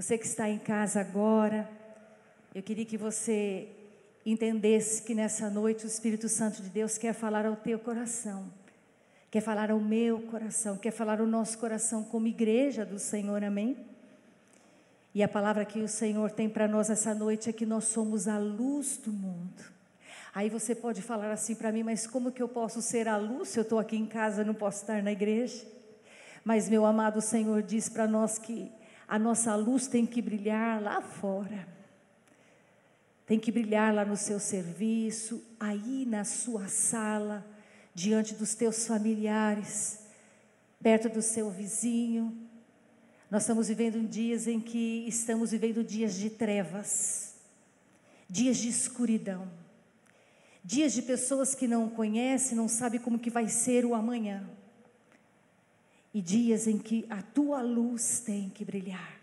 Você que está em casa agora, eu queria que você entendesse que nessa noite o Espírito Santo de Deus quer falar ao teu coração, quer falar ao meu coração, quer falar ao nosso coração como igreja do Senhor, amém? E a palavra que o Senhor tem para nós essa noite é que nós somos a luz do mundo. Aí você pode falar assim para mim, mas como que eu posso ser a luz se eu estou aqui em casa não posso estar na igreja? Mas meu amado Senhor diz para nós que a nossa luz tem que brilhar lá fora. Tem que brilhar lá no seu serviço, aí na sua sala, diante dos teus familiares, perto do seu vizinho. Nós estamos vivendo dias em que estamos vivendo dias de trevas, dias de escuridão, dias de pessoas que não conhecem, não sabem como que vai ser o amanhã e dias em que a tua luz tem que brilhar.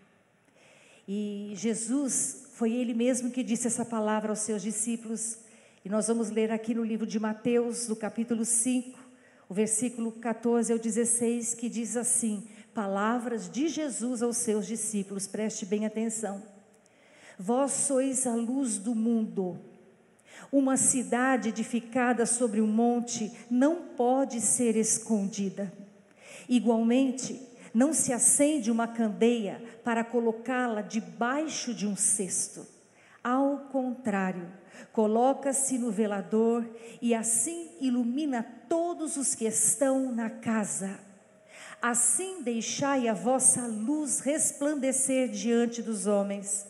E Jesus, foi Ele mesmo que disse essa palavra aos seus discípulos, e nós vamos ler aqui no livro de Mateus, no capítulo 5, o versículo 14 ao 16, que diz assim: Palavras de Jesus aos seus discípulos, preste bem atenção. Vós sois a luz do mundo. Uma cidade edificada sobre um monte não pode ser escondida. Igualmente, não se acende uma candeia para colocá-la debaixo de um cesto. Ao contrário, coloca-se no velador e assim ilumina todos os que estão na casa. Assim deixai a vossa luz resplandecer diante dos homens,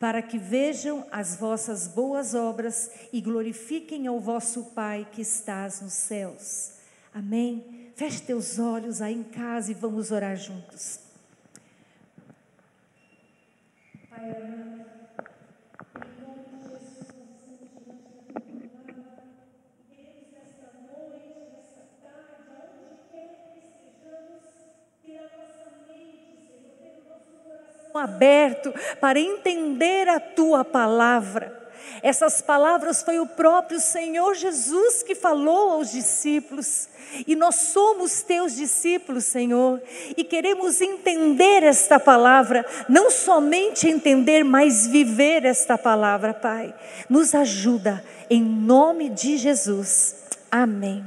para que vejam as vossas boas obras e glorifiquem ao vosso Pai que estás nos céus. Amém. Feche teus olhos aí em casa e vamos orar juntos. Pai aberto para entender a tua palavra. Essas palavras foi o próprio Senhor Jesus que falou aos discípulos. E nós somos teus discípulos, Senhor, e queremos entender esta palavra, não somente entender, mas viver esta palavra, Pai. Nos ajuda, em nome de Jesus. Amém.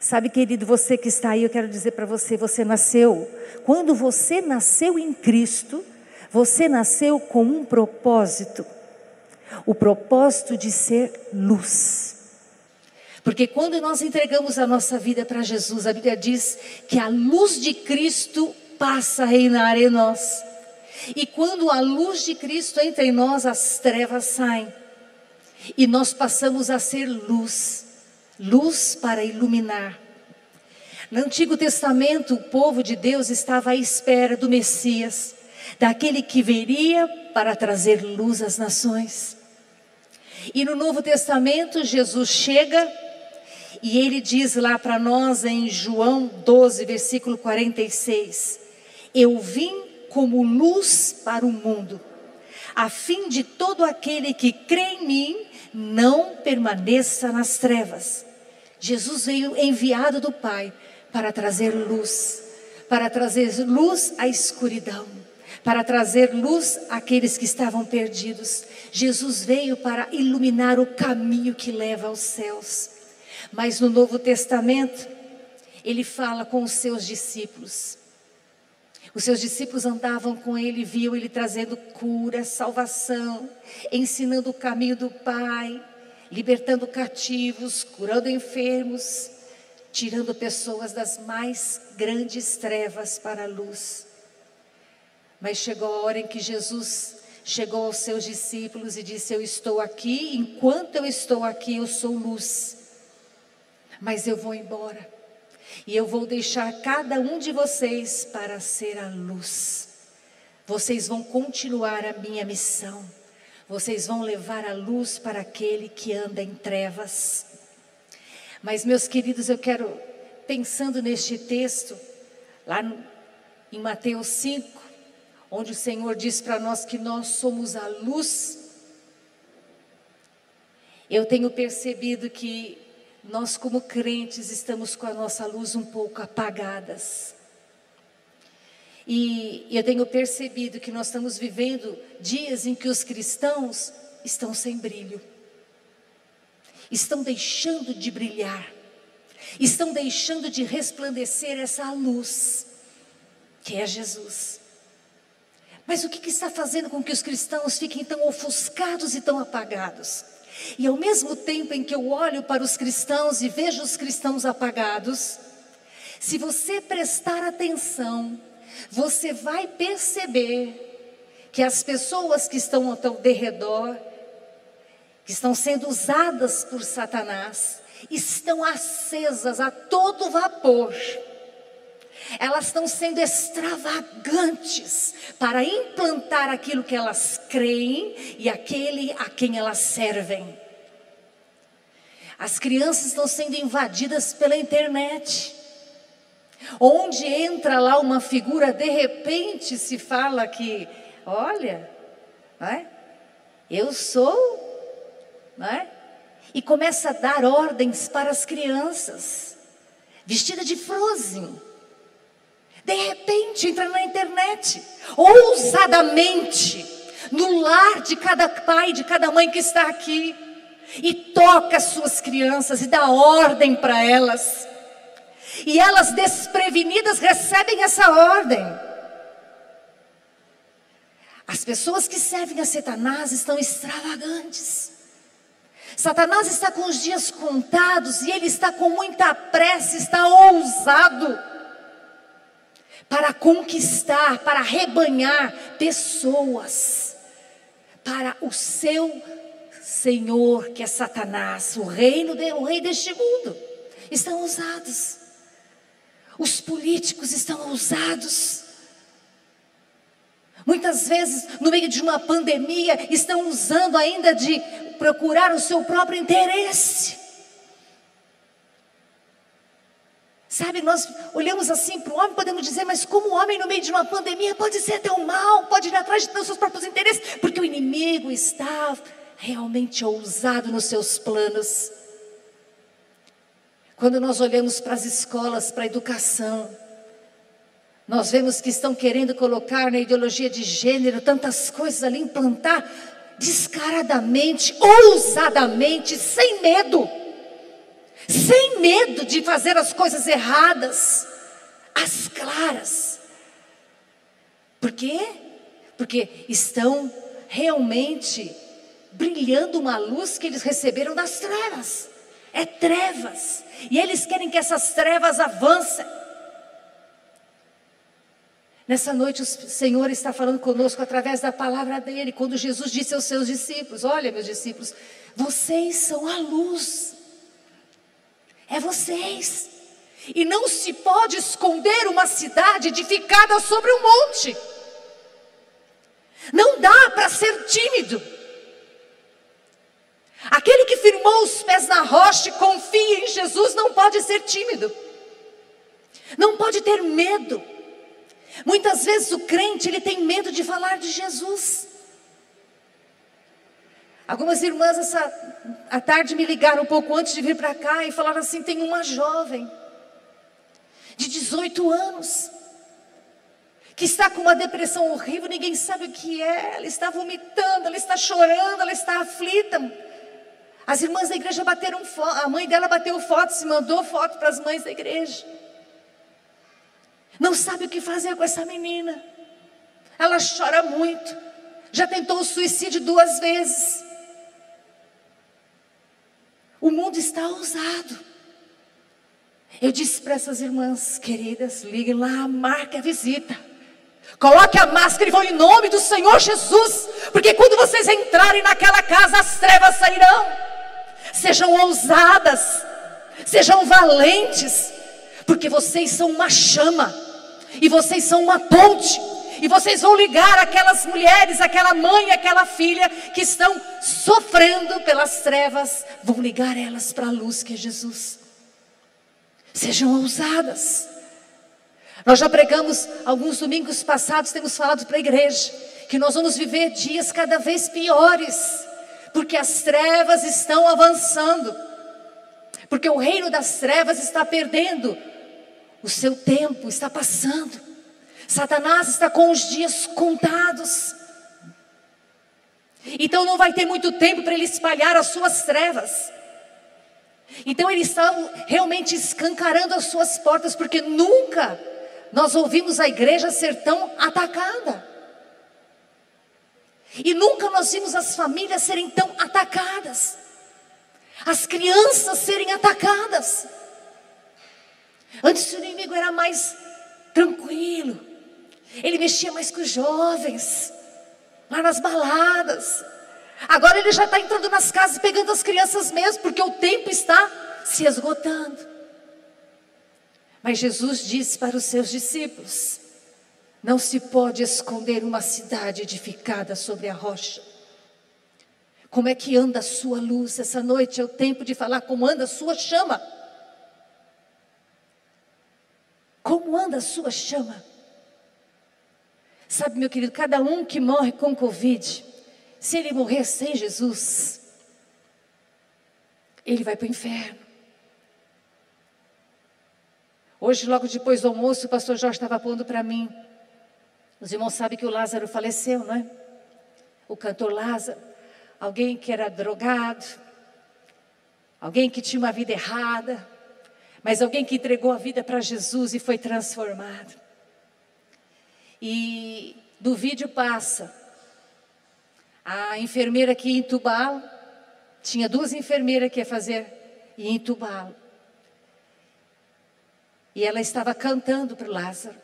Sabe, querido, você que está aí, eu quero dizer para você: você nasceu, quando você nasceu em Cristo, você nasceu com um propósito o propósito de ser luz. Porque quando nós entregamos a nossa vida para Jesus, a Bíblia diz que a luz de Cristo passa a reinar em nós. E quando a luz de Cristo entra em nós, as trevas saem. E nós passamos a ser luz, luz para iluminar. No Antigo Testamento, o povo de Deus estava à espera do Messias, daquele que viria para trazer luz às nações. E no Novo Testamento, Jesus chega e ele diz lá para nós em João 12, versículo 46: Eu vim como luz para o mundo, a fim de todo aquele que crê em mim não permaneça nas trevas. Jesus veio enviado do Pai para trazer luz, para trazer luz à escuridão para trazer luz àqueles que estavam perdidos. Jesus veio para iluminar o caminho que leva aos céus. Mas no Novo Testamento, ele fala com os seus discípulos. Os seus discípulos andavam com ele, viam ele trazendo cura, salvação, ensinando o caminho do Pai, libertando cativos, curando enfermos, tirando pessoas das mais grandes trevas para a luz. Mas chegou a hora em que Jesus chegou aos seus discípulos e disse: Eu estou aqui, enquanto eu estou aqui, eu sou luz. Mas eu vou embora. E eu vou deixar cada um de vocês para ser a luz. Vocês vão continuar a minha missão. Vocês vão levar a luz para aquele que anda em trevas. Mas, meus queridos, eu quero, pensando neste texto, lá no, em Mateus 5, onde o Senhor diz para nós que nós somos a luz, eu tenho percebido que nós, como crentes, estamos com a nossa luz um pouco apagadas. E eu tenho percebido que nós estamos vivendo dias em que os cristãos estão sem brilho, estão deixando de brilhar, estão deixando de resplandecer essa luz, que é Jesus. Mas o que, está fazendo com que os cristãos fiquem tão ofuscados e tão apagados? E ao mesmo tempo em que eu olho para os cristãos e vejo os cristãos apagados, se você prestar atenção, você vai perceber que as pessoas que estão ao teu derredor, que estão sendo usadas por Satanás, estão acesas a todo vapor. Elas estão sendo extravagantes para implantar aquilo que elas creem e aquele a quem elas servem. As crianças estão sendo invadidas pela internet. Onde entra lá uma figura, de repente se fala que, olha, é? eu sou, é? e começa a dar ordens para as crianças, vestida de frozen. De repente entra na internet, ousadamente, no lar de cada pai, de cada mãe que está aqui, e toca as suas crianças e dá ordem para elas. E elas desprevenidas recebem essa ordem. As pessoas que servem a Satanás estão extravagantes. Satanás está com os dias contados e ele está com muita pressa, está ousado para conquistar, para rebanhar pessoas para o seu Senhor, que é Satanás, o reino de, o rei deste mundo. Estão ousados. Os políticos estão ousados. Muitas vezes, no meio de uma pandemia, estão usando ainda de procurar o seu próprio interesse. Sabe, nós olhamos assim para o homem, podemos dizer, mas como o homem no meio de uma pandemia pode ser até um mal, pode ir atrás dos seus próprios interesses, porque o inimigo está realmente ousado nos seus planos. Quando nós olhamos para as escolas, para a educação, nós vemos que estão querendo colocar na ideologia de gênero tantas coisas ali, implantar descaradamente, ousadamente, sem medo, sem medo de fazer as coisas erradas, as claras. Por quê? Porque estão realmente brilhando uma luz que eles receberam das trevas é trevas. E eles querem que essas trevas avancem. Nessa noite o Senhor está falando conosco através da palavra dele, quando Jesus disse aos seus discípulos: Olha, meus discípulos, vocês são a luz. É vocês. E não se pode esconder uma cidade edificada sobre um monte. Não dá para ser tímido. Aquele que firmou os pés na rocha e confia em Jesus não pode ser tímido, não pode ter medo. Muitas vezes o crente ele tem medo de falar de Jesus. Algumas irmãs essa à tarde me ligaram um pouco antes de vir para cá e falaram assim: tem uma jovem de 18 anos que está com uma depressão horrível, ninguém sabe o que é, ela está vomitando, ela está chorando, ela está aflita. As irmãs da igreja bateram foto, a mãe dela bateu foto, se mandou foto para as mães da igreja. Não sabe o que fazer com essa menina. Ela chora muito. Já tentou o suicídio duas vezes. O mundo está ousado. Eu disse para essas irmãs queridas: liguem lá, marque a visita. Coloque a máscara e vão em nome do Senhor Jesus, porque quando vocês entrarem naquela casa, as trevas sairão sejam ousadas, sejam valentes, porque vocês são uma chama, e vocês são uma ponte, e vocês vão ligar aquelas mulheres, aquela mãe, aquela filha que estão sofrendo pelas trevas, vão ligar elas para a luz que é Jesus. Sejam ousadas. Nós já pregamos alguns domingos passados, temos falado para a igreja que nós vamos viver dias cada vez piores porque as trevas estão avançando, porque o reino das trevas está perdendo o seu tempo, está passando. Satanás está com os dias contados. Então não vai ter muito tempo para ele espalhar as suas trevas. Então ele está realmente escancarando as suas portas, porque nunca nós ouvimos a igreja ser tão atacada. E nunca nós vimos as famílias serem tão atacadas, as crianças serem atacadas. Antes o inimigo era mais tranquilo, ele mexia mais com os jovens, lá nas baladas. Agora ele já está entrando nas casas pegando as crianças mesmo, porque o tempo está se esgotando. Mas Jesus disse para os seus discípulos: não se pode esconder uma cidade edificada sobre a rocha. Como é que anda a sua luz? Essa noite é o tempo de falar como anda a sua chama. Como anda a sua chama? Sabe, meu querido, cada um que morre com Covid, se ele morrer sem Jesus, ele vai para o inferno. Hoje, logo depois do almoço, o pastor Jorge estava pondo para mim os irmãos sabem que o Lázaro faleceu, não é? O cantor Lázaro, alguém que era drogado, alguém que tinha uma vida errada, mas alguém que entregou a vida para Jesus e foi transformado. E do vídeo passa a enfermeira que ia entubá-lo, tinha duas enfermeiras que ia fazer e entubá-lo. E ela estava cantando para Lázaro.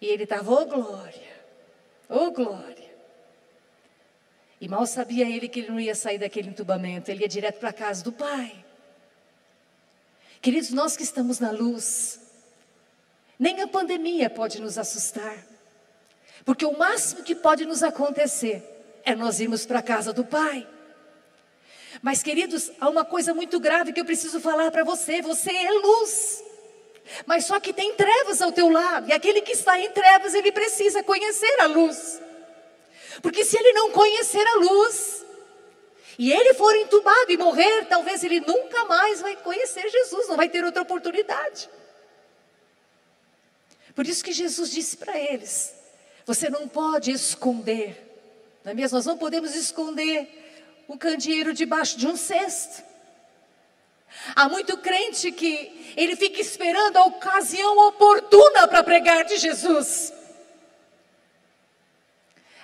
E ele estava, oh glória, oh glória. E mal sabia ele que ele não ia sair daquele entubamento, ele ia direto para a casa do Pai. Queridos, nós que estamos na luz, nem a pandemia pode nos assustar, porque o máximo que pode nos acontecer é nós irmos para a casa do Pai. Mas, queridos, há uma coisa muito grave que eu preciso falar para você: você é luz. Mas só que tem trevas ao teu lado, e aquele que está em trevas, ele precisa conhecer a luz. Porque se ele não conhecer a luz, e ele for entubado e morrer, talvez ele nunca mais vai conhecer Jesus, não vai ter outra oportunidade. Por isso que Jesus disse para eles: você não pode esconder, não é mesmo? Nós não podemos esconder um candeeiro debaixo de um cesto. Há muito crente que ele fica esperando a ocasião oportuna para pregar de Jesus.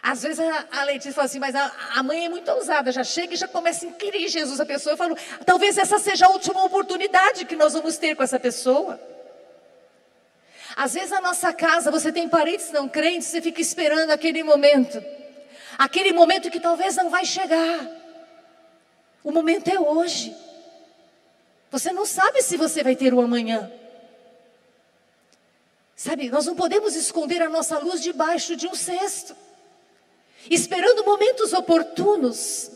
Às vezes a, a Letícia fala assim, mas a, a, mãe é muito ousada, já chega e já começa a inquirir Jesus. A pessoa fala, talvez essa seja a última oportunidade que nós vamos ter com essa pessoa. Às vezes na nossa casa você tem parentes não crentes, você fica esperando aquele momento. Aquele momento que talvez não vai chegar. O momento é hoje. Você não sabe se você vai ter o amanhã. Sabe, nós não podemos esconder a nossa luz debaixo de um cesto, esperando momentos oportunos.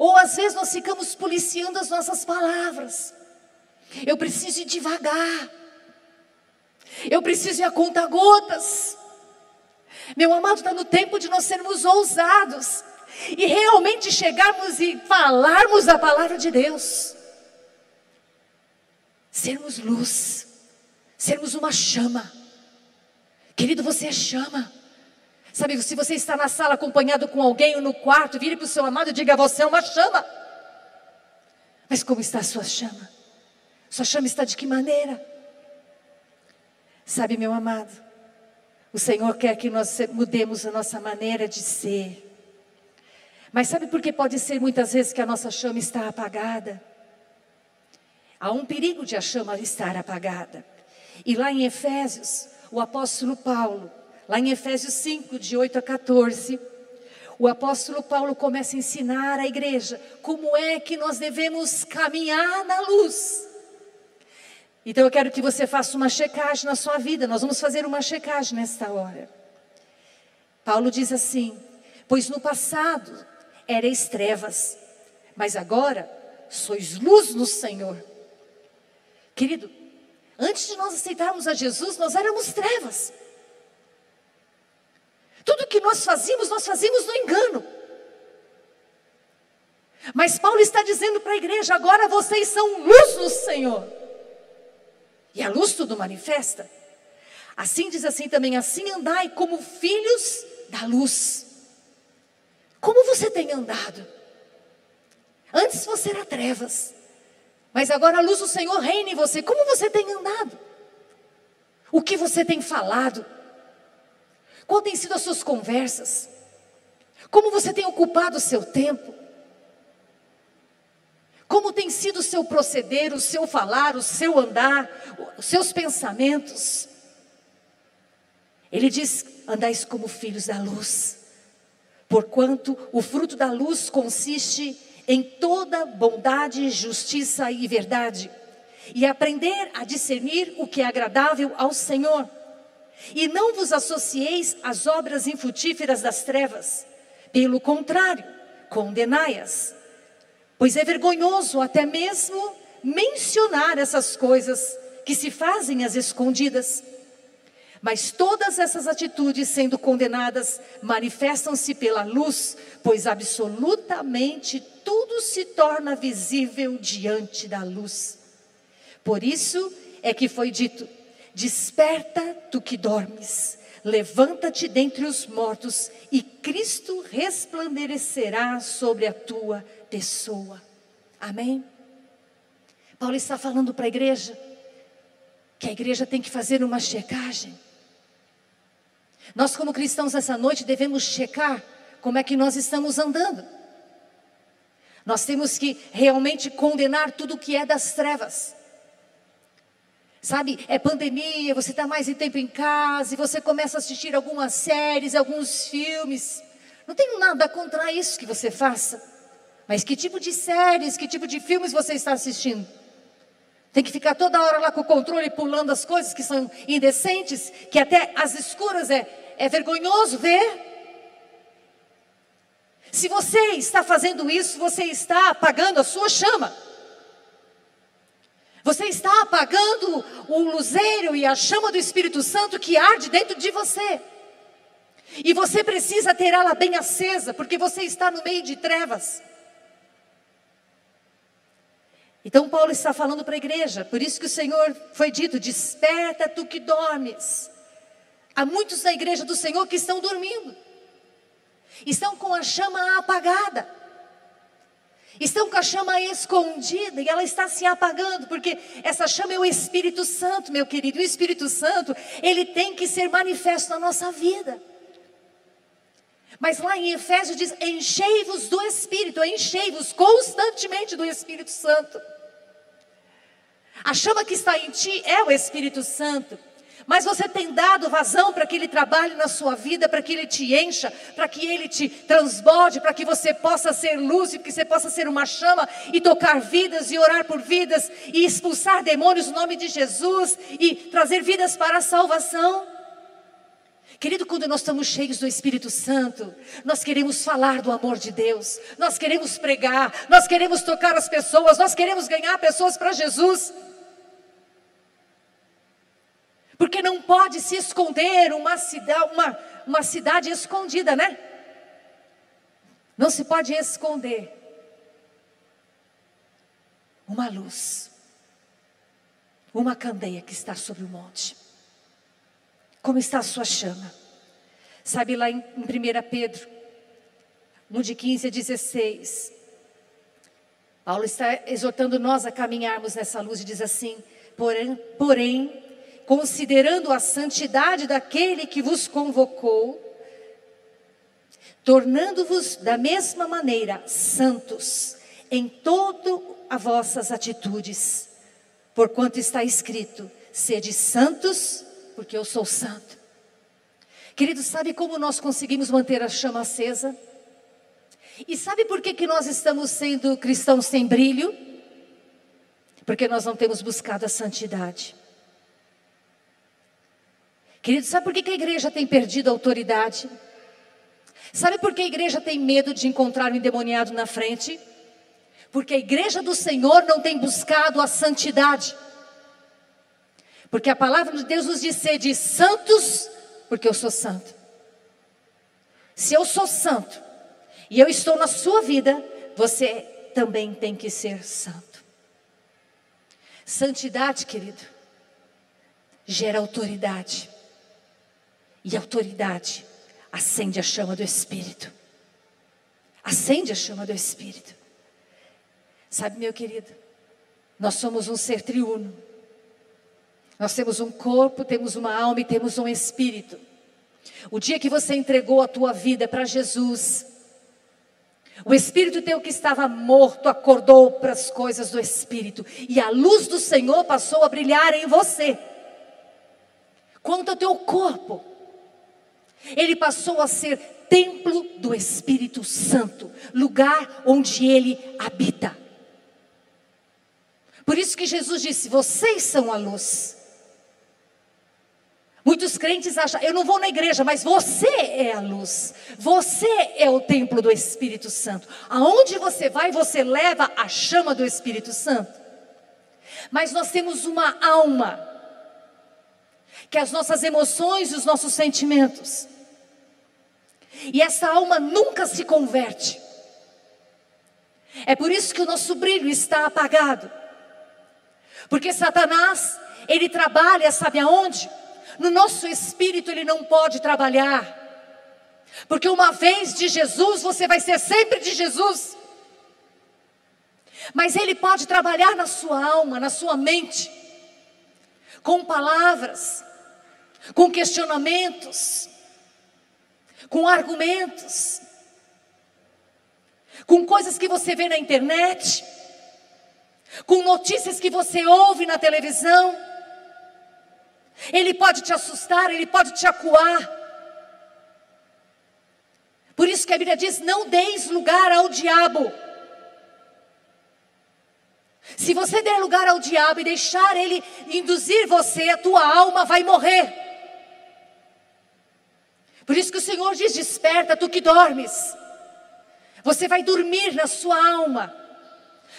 Ou às vezes nós ficamos policiando as nossas palavras. Eu preciso ir devagar. Eu preciso ir a conta gotas. Meu amado, está no tempo de nós sermos ousados e realmente chegarmos e falarmos a palavra de Deus sermos luz, sermos uma chama. Querido, você é chama. Sabe, se você está na sala acompanhado com alguém ou no quarto, vire para o seu amado e diga: Você é uma chama. Mas como está a sua chama? Sua chama está de que maneira? Sabe, meu amado, o Senhor quer que nós mudemos a nossa maneira de ser. Mas sabe por que pode ser muitas vezes que a nossa chama está apagada? Há um perigo de a chama estar apagada. E lá em Efésios, o apóstolo Paulo, lá em Efésios 5, de 8 a 14, o apóstolo Paulo começa a ensinar à igreja como é que nós devemos caminhar na luz. Então eu quero que você faça uma checagem na sua vida, nós vamos fazer uma checagem nesta hora. Paulo diz assim: Pois no passado erais trevas, mas agora sois luz no Senhor. Querido, antes de nós aceitarmos a Jesus, nós éramos trevas. Tudo que nós fazíamos, nós fazíamos no engano. Mas Paulo está dizendo para a igreja: agora vocês são luz no Senhor. E a luz tudo manifesta. Assim diz assim também: assim andai como filhos da luz. Como você tem andado? Antes você era trevas, mas agora a luz do Senhor reina em você. Como você tem andado? O que você tem falado? Qual tem sido as suas conversas? Como você tem ocupado o seu tempo? Como tem sido o seu proceder, o seu falar, o seu andar, os seus pensamentos? Ele diz: andais como filhos da luz, porquanto o fruto da luz consiste em toda bondade, justiça e verdade, e aprender a discernir o que é agradável ao Senhor. E não vos associeis às obras infrutíferas das trevas, pelo contrário, condenai-as. Pois é vergonhoso até mesmo mencionar essas coisas que se fazem às escondidas. Mas todas essas atitudes, sendo condenadas, manifestam-se pela luz, pois absolutamente tudo se torna visível diante da luz. Por isso é que foi dito: Desperta, tu que dormes, levanta-te dentre os mortos, e Cristo resplandecerá sobre a tua pessoa. Amém? Paulo está falando para a igreja que a igreja tem que fazer uma checagem. Nós, como cristãos, nessa noite devemos checar como é que nós estamos andando. Nós temos que realmente condenar tudo que é das trevas. Sabe, é pandemia, você está mais em tempo em casa, e você começa a assistir algumas séries, alguns filmes. Não tenho nada contra isso que você faça. Mas que tipo de séries, que tipo de filmes você está assistindo? Tem que ficar toda hora lá com o controle pulando as coisas que são indecentes, que até as escuras é, é vergonhoso ver. Se você está fazendo isso, você está apagando a sua chama. Você está apagando o luzeiro e a chama do Espírito Santo que arde dentro de você. E você precisa ter ela bem acesa, porque você está no meio de trevas. Então Paulo está falando para a igreja, por isso que o Senhor foi dito: desperta tu que dormes. Há muitos na igreja do Senhor que estão dormindo, estão com a chama apagada, estão com a chama escondida e ela está se apagando, porque essa chama é o Espírito Santo, meu querido. O Espírito Santo, ele tem que ser manifesto na nossa vida. Mas lá em Efésios diz: enchei-vos do Espírito, enchei-vos constantemente do Espírito Santo. A chama que está em ti é o Espírito Santo. Mas você tem dado vazão para que ele trabalhe na sua vida, para que ele te encha, para que ele te transborde, para que você possa ser luz e que você possa ser uma chama e tocar vidas e orar por vidas e expulsar demônios no nome de Jesus e trazer vidas para a salvação. Querido, quando nós estamos cheios do Espírito Santo, nós queremos falar do amor de Deus, nós queremos pregar, nós queremos tocar as pessoas, nós queremos ganhar pessoas para Jesus. Porque não pode se esconder uma cidade, uma, uma cidade escondida, né? Não se pode esconder uma luz, uma candeia que está sobre o monte. Como está a sua chama? Sabe lá em, em 1 Pedro, no de 15 a 16, Paulo está exortando nós a caminharmos nessa luz e diz assim: porém, porém considerando a santidade daquele que vos convocou, tornando-vos da mesma maneira santos em todas as vossas atitudes, porquanto está escrito: sede santos, porque eu sou santo. Queridos, sabe como nós conseguimos manter a chama acesa? E sabe por que, que nós estamos sendo cristãos sem brilho? Porque nós não temos buscado a santidade. Querido, sabe por que a igreja tem perdido a autoridade? Sabe por que a igreja tem medo de encontrar o um endemoniado na frente? Porque a igreja do Senhor não tem buscado a santidade. Porque a palavra de Deus nos diz ser de santos, porque eu sou santo. Se eu sou santo e eu estou na sua vida, você também tem que ser santo. Santidade, querido, gera autoridade. E autoridade, acende a chama do Espírito. Acende a chama do Espírito. Sabe, meu querido, nós somos um ser triuno. Nós temos um corpo, temos uma alma e temos um espírito. O dia que você entregou a tua vida para Jesus, o espírito teu que estava morto acordou para as coisas do espírito e a luz do Senhor passou a brilhar em você. Quanto ao teu corpo, ele passou a ser templo do Espírito Santo, lugar onde ele habita. Por isso que Jesus disse: Vocês são a luz. Muitos crentes acham, eu não vou na igreja, mas você é a luz. Você é o templo do Espírito Santo. Aonde você vai, você leva a chama do Espírito Santo. Mas nós temos uma alma, que as nossas emoções e os nossos sentimentos. E essa alma nunca se converte. É por isso que o nosso brilho está apagado. Porque Satanás, ele trabalha, sabe aonde? No nosso espírito ele não pode trabalhar. Porque uma vez de Jesus, você vai ser sempre de Jesus. Mas ele pode trabalhar na sua alma, na sua mente, com palavras, com questionamentos, com argumentos, com coisas que você vê na internet, com notícias que você ouve na televisão. Ele pode te assustar, ele pode te acuar. Por isso que a Bíblia diz: não deis lugar ao diabo. Se você der lugar ao diabo e deixar ele induzir você, a tua alma vai morrer. Por isso que o Senhor diz: desperta, tu que dormes. Você vai dormir na sua alma.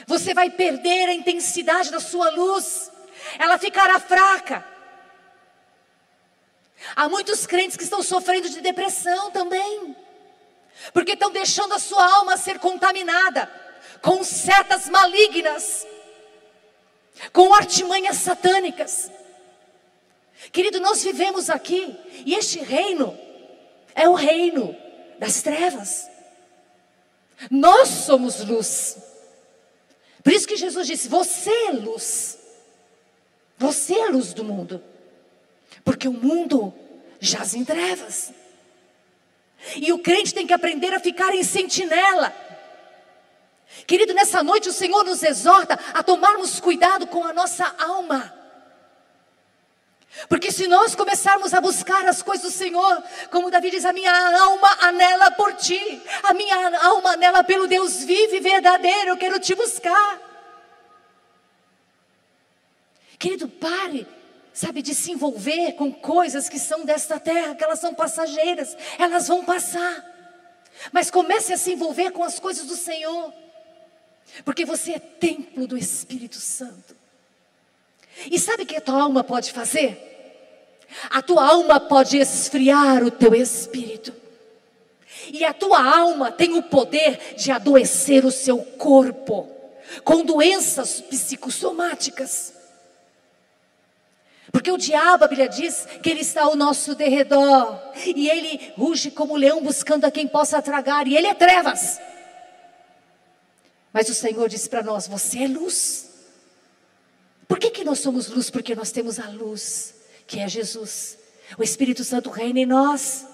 Você vai perder a intensidade da sua luz. Ela ficará fraca. Há muitos crentes que estão sofrendo de depressão também, porque estão deixando a sua alma ser contaminada com setas malignas, com artimanhas satânicas. Querido, nós vivemos aqui e este reino é o reino das trevas. Nós somos luz. Por isso que Jesus disse: Você é luz. Você é a luz do mundo. Porque o mundo jaz em trevas. E o crente tem que aprender a ficar em sentinela. Querido, nessa noite o Senhor nos exorta a tomarmos cuidado com a nossa alma. Porque se nós começarmos a buscar as coisas do Senhor, como Davi diz, a minha alma anela por ti, a minha alma anela pelo Deus vivo e verdadeiro, eu quero te buscar. Querido, pare sabe, de se envolver com coisas que são desta terra, que elas são passageiras, elas vão passar. Mas comece a se envolver com as coisas do Senhor, porque você é templo do Espírito Santo. E sabe o que a tua alma pode fazer? A tua alma pode esfriar o teu espírito. E a tua alma tem o poder de adoecer o seu corpo com doenças psicossomáticas. Porque o diabo, a Bíblia diz que ele está ao nosso derredor. E ele ruge como leão buscando a quem possa tragar. E ele é trevas. Mas o Senhor diz para nós: Você é luz. Por que, que nós somos luz? Porque nós temos a luz, que é Jesus. O Espírito Santo reina em nós.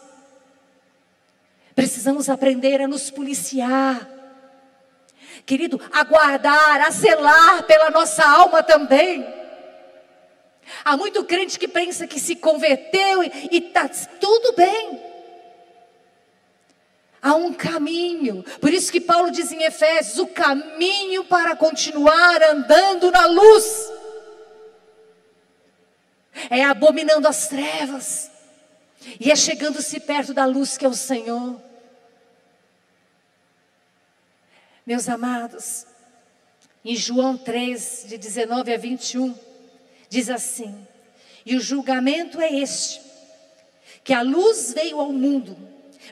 Precisamos aprender a nos policiar. Querido, a guardar, a zelar pela nossa alma também. Há muito crente que pensa que se converteu e está tudo bem. Há um caminho. Por isso que Paulo diz em Efésios: o caminho para continuar andando na luz é abominando as trevas e é chegando-se perto da luz que é o Senhor. Meus amados, em João 3, de 19 a 21 diz assim: E o julgamento é este: que a luz veio ao mundo,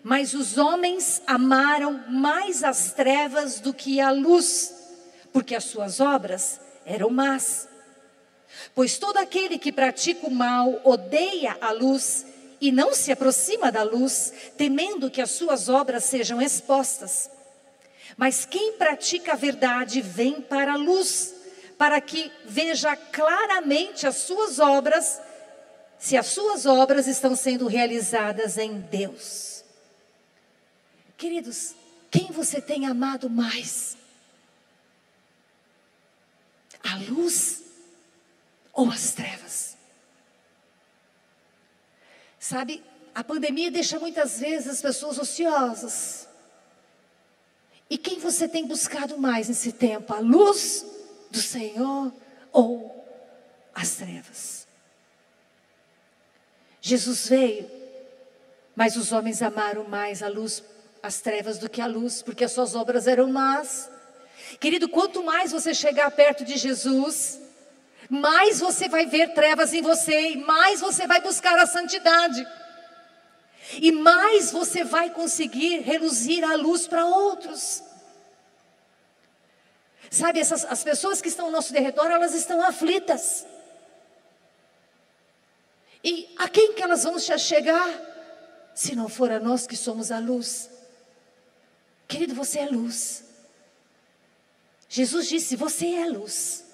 mas os homens amaram mais as trevas do que a luz, porque as suas obras eram más. Pois todo aquele que pratica o mal odeia a luz e não se aproxima da luz, temendo que as suas obras sejam expostas. Mas quem pratica a verdade vem para a luz, para que veja claramente as suas obras, se as suas obras estão sendo realizadas em Deus. Queridos, quem você tem amado mais? A luz ou as trevas? Sabe, a pandemia deixa muitas vezes as pessoas ociosas. E quem você tem buscado mais nesse tempo? A luz do Senhor ou as trevas? Jesus veio, mas os homens amaram mais a luz, as trevas do que a luz, porque as suas obras eram más. Querido, quanto mais você chegar perto de Jesus, mais você vai ver trevas em você, e mais você vai buscar a santidade. E mais você vai conseguir reluzir a luz para outros. Sabe, essas, as pessoas que estão ao nosso derredor, elas estão aflitas. E a quem que elas vão chegar? Se não for a nós que somos a luz. Querido, você é luz. Jesus disse: Você é luz.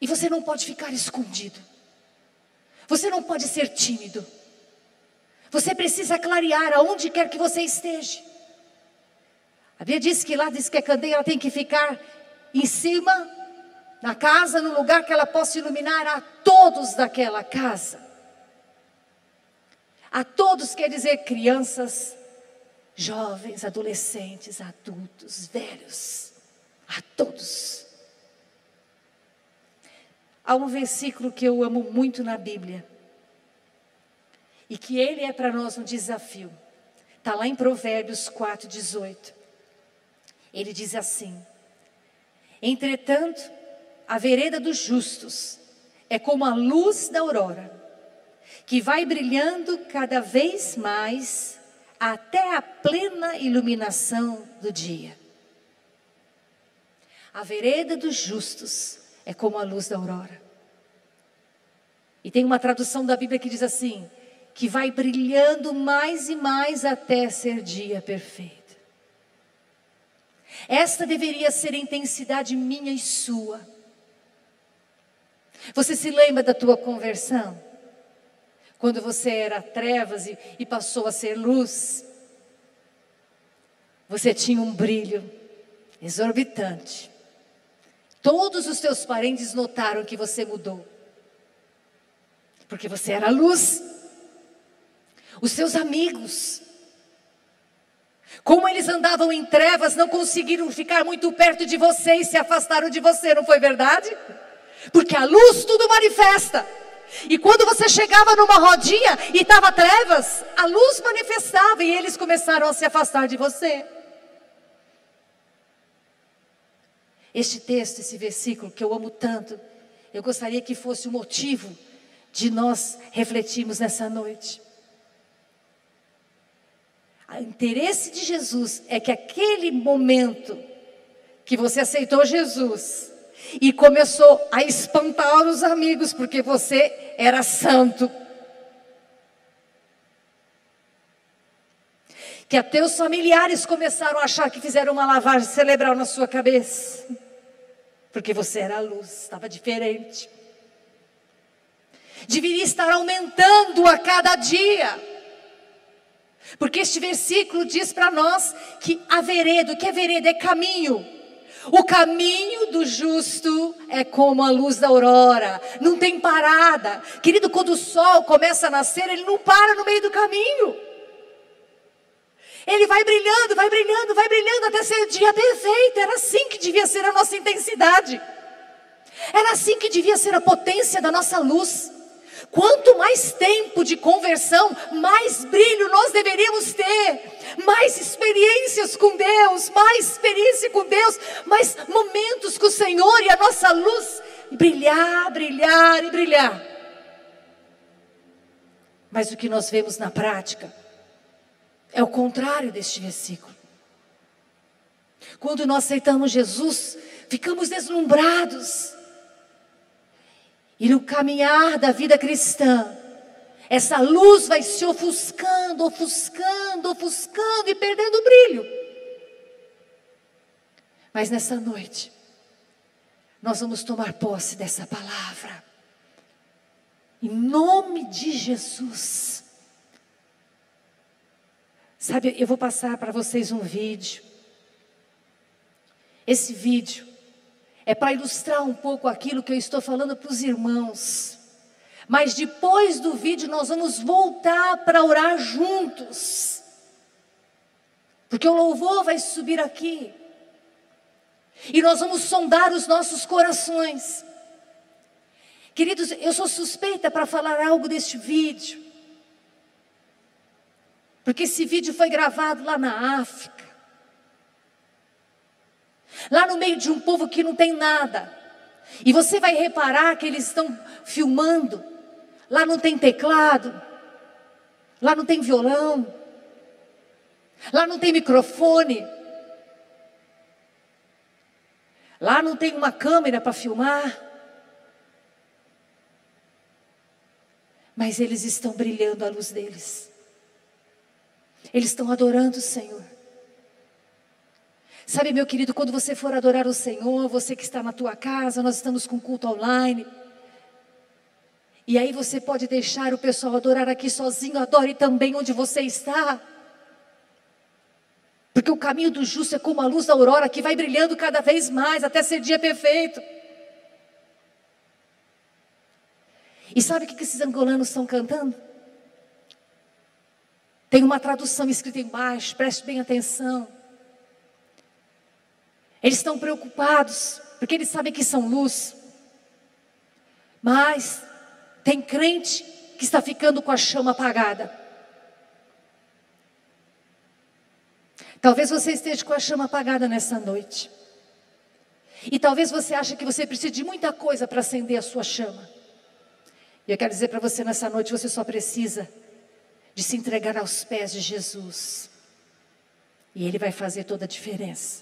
E você não pode ficar escondido. Você não pode ser tímido. Você precisa clarear aonde quer que você esteja. A Bíblia diz que lá diz que a candeia tem que ficar em cima, na casa, no lugar que ela possa iluminar a todos daquela casa. A todos quer dizer crianças, jovens, adolescentes, adultos, velhos, a todos. Há um versículo que eu amo muito na Bíblia. E que ele é para nós um desafio. Está lá em Provérbios 4, 18. Ele diz assim: Entretanto, a vereda dos justos é como a luz da aurora, que vai brilhando cada vez mais até a plena iluminação do dia. A vereda dos justos é como a luz da aurora. E tem uma tradução da Bíblia que diz assim: que vai brilhando mais e mais até ser dia perfeito. Esta deveria ser a intensidade minha e sua. Você se lembra da tua conversão? Quando você era trevas e, e passou a ser luz? Você tinha um brilho exorbitante. Todos os teus parentes notaram que você mudou. Porque você era luz. Os seus amigos, como eles andavam em trevas, não conseguiram ficar muito perto de você e se afastaram de você, não foi verdade? Porque a luz tudo manifesta. E quando você chegava numa rodinha e estava trevas, a luz manifestava e eles começaram a se afastar de você. Este texto, esse versículo que eu amo tanto, eu gostaria que fosse o motivo de nós refletirmos nessa noite. O interesse de Jesus é que aquele momento que você aceitou Jesus e começou a espantar os amigos porque você era santo, que até os familiares começaram a achar que fizeram uma lavagem cerebral na sua cabeça. Porque você era a luz, estava diferente. Deveria estar aumentando a cada dia. Porque este versículo diz para nós que a vereda, o que é vereda? É caminho. O caminho do justo é como a luz da aurora, não tem parada. Querido, quando o sol começa a nascer, ele não para no meio do caminho. Ele vai brilhando, vai brilhando, vai brilhando até ser dia perfeito. Era assim que devia ser a nossa intensidade. Era assim que devia ser a potência da nossa luz. Quanto mais tempo de conversão, mais brilho nós deveríamos ter, mais experiências com Deus, mais experiência com Deus, mais momentos com o Senhor e a nossa luz brilhar, brilhar e brilhar. Mas o que nós vemos na prática é o contrário deste versículo. Quando nós aceitamos Jesus, ficamos deslumbrados. E no caminhar da vida cristã, essa luz vai se ofuscando, ofuscando, ofuscando e perdendo o brilho. Mas nessa noite, nós vamos tomar posse dessa palavra. Em nome de Jesus. Sabe, eu vou passar para vocês um vídeo. Esse vídeo é para ilustrar um pouco aquilo que eu estou falando para os irmãos. Mas depois do vídeo nós vamos voltar para orar juntos. Porque o louvor vai subir aqui. E nós vamos sondar os nossos corações. Queridos, eu sou suspeita para falar algo deste vídeo. Porque esse vídeo foi gravado lá na África. Lá no meio de um povo que não tem nada. E você vai reparar que eles estão filmando. Lá não tem teclado. Lá não tem violão. Lá não tem microfone. Lá não tem uma câmera para filmar. Mas eles estão brilhando a luz deles. Eles estão adorando o Senhor. Sabe, meu querido, quando você for adorar o Senhor, você que está na tua casa, nós estamos com culto online. E aí você pode deixar o pessoal adorar aqui sozinho, adore também onde você está. Porque o caminho do justo é como a luz da aurora que vai brilhando cada vez mais até ser dia perfeito. E sabe o que esses angolanos estão cantando? Tem uma tradução escrita embaixo, preste bem atenção. Eles estão preocupados, porque eles sabem que são luz. Mas tem crente que está ficando com a chama apagada. Talvez você esteja com a chama apagada nessa noite. E talvez você ache que você precisa de muita coisa para acender a sua chama. E eu quero dizer para você nessa noite, você só precisa de se entregar aos pés de Jesus. E Ele vai fazer toda a diferença.